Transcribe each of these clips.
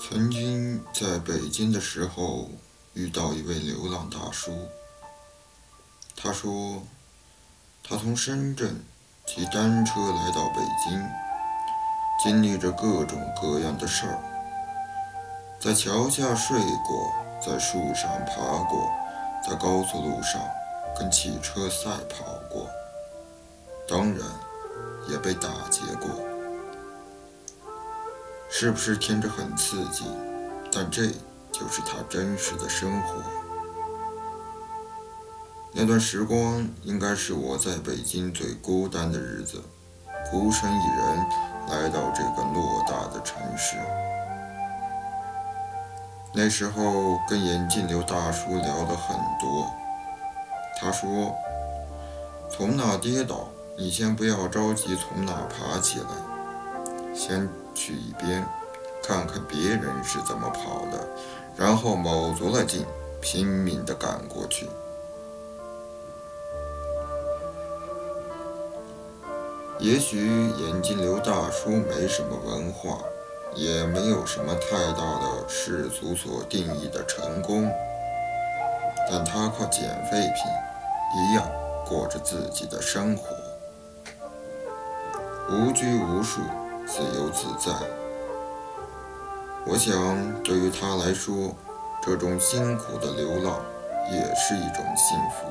曾经在北京的时候，遇到一位流浪大叔。他说，他从深圳骑单车来到北京，经历着各种各样的事儿，在桥下睡过，在树上爬过，在高速路上跟汽车赛跑过，当然也被打劫过。是不是听着很刺激？但这就是他真实的生活。那段时光应该是我在北京最孤单的日子，孤身一人来到这个偌大的城市。那时候跟眼镜刘大叔聊了很多，他说：“从哪跌倒，你先不要着急从哪爬起来，先去一边，看看别人是怎么跑的，然后卯足了劲，拼命地赶过去。”也许眼镜刘大叔没什么文化，也没有什么太大的世俗所定义的成功，但他靠捡废品一样过着自己的生活，无拘无束，自由自在。我想，对于他来说，这种辛苦的流浪也是一种幸福。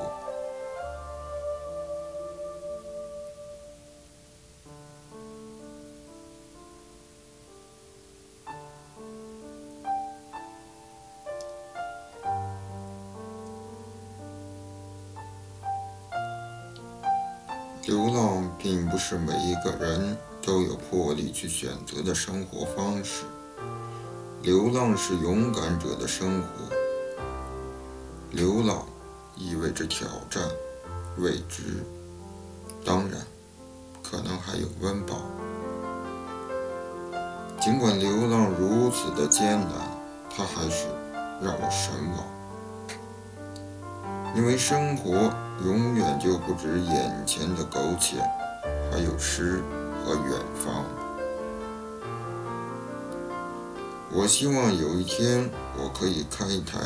流浪并不是每一个人都有魄力去选择的生活方式。流浪是勇敢者的生活。流浪意味着挑战、未知，当然，可能还有温饱。尽管流浪如此的艰难，它还是让我神往，因为生活。永远就不止眼前的苟且，还有诗和远方。我希望有一天，我可以开一台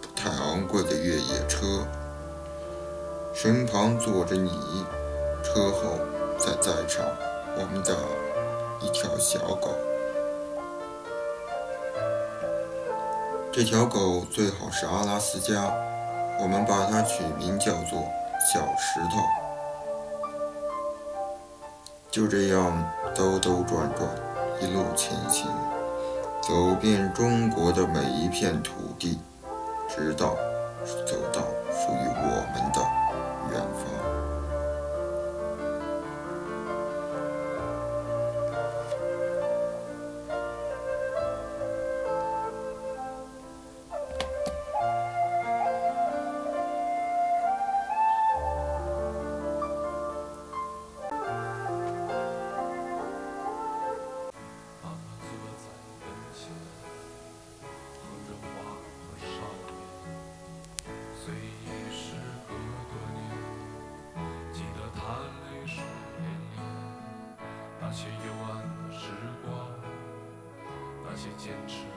不太昂贵的越野车，身旁坐着你，车后再载上我们的一条小狗。这条狗最好是阿拉斯加。我们把它取名叫做小石头。就这样兜兜转转，一路前行，走遍中国的每一片土地，直到走到属于我们的远方。虽已时隔多年，记得他泪水涟涟，那些幽暗的时光，那些坚持。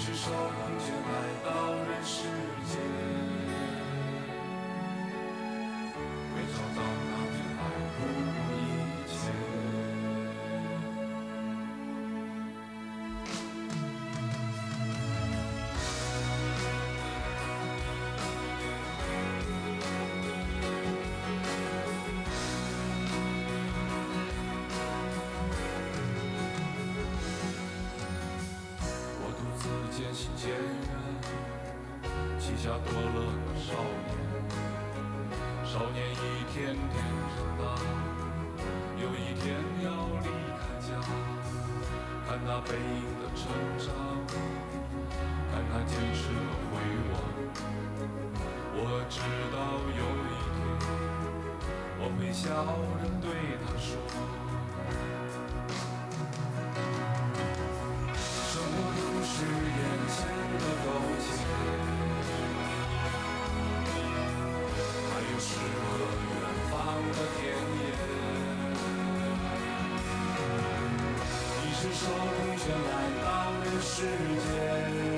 是手空却来到人世间。”渐远，膝下多了个少年。少年一天天长大，有一天要离开家。看那背影的成长，看他坚持和回望。我。知道有一天，我会笑着对他说，你是受同学来到人世界。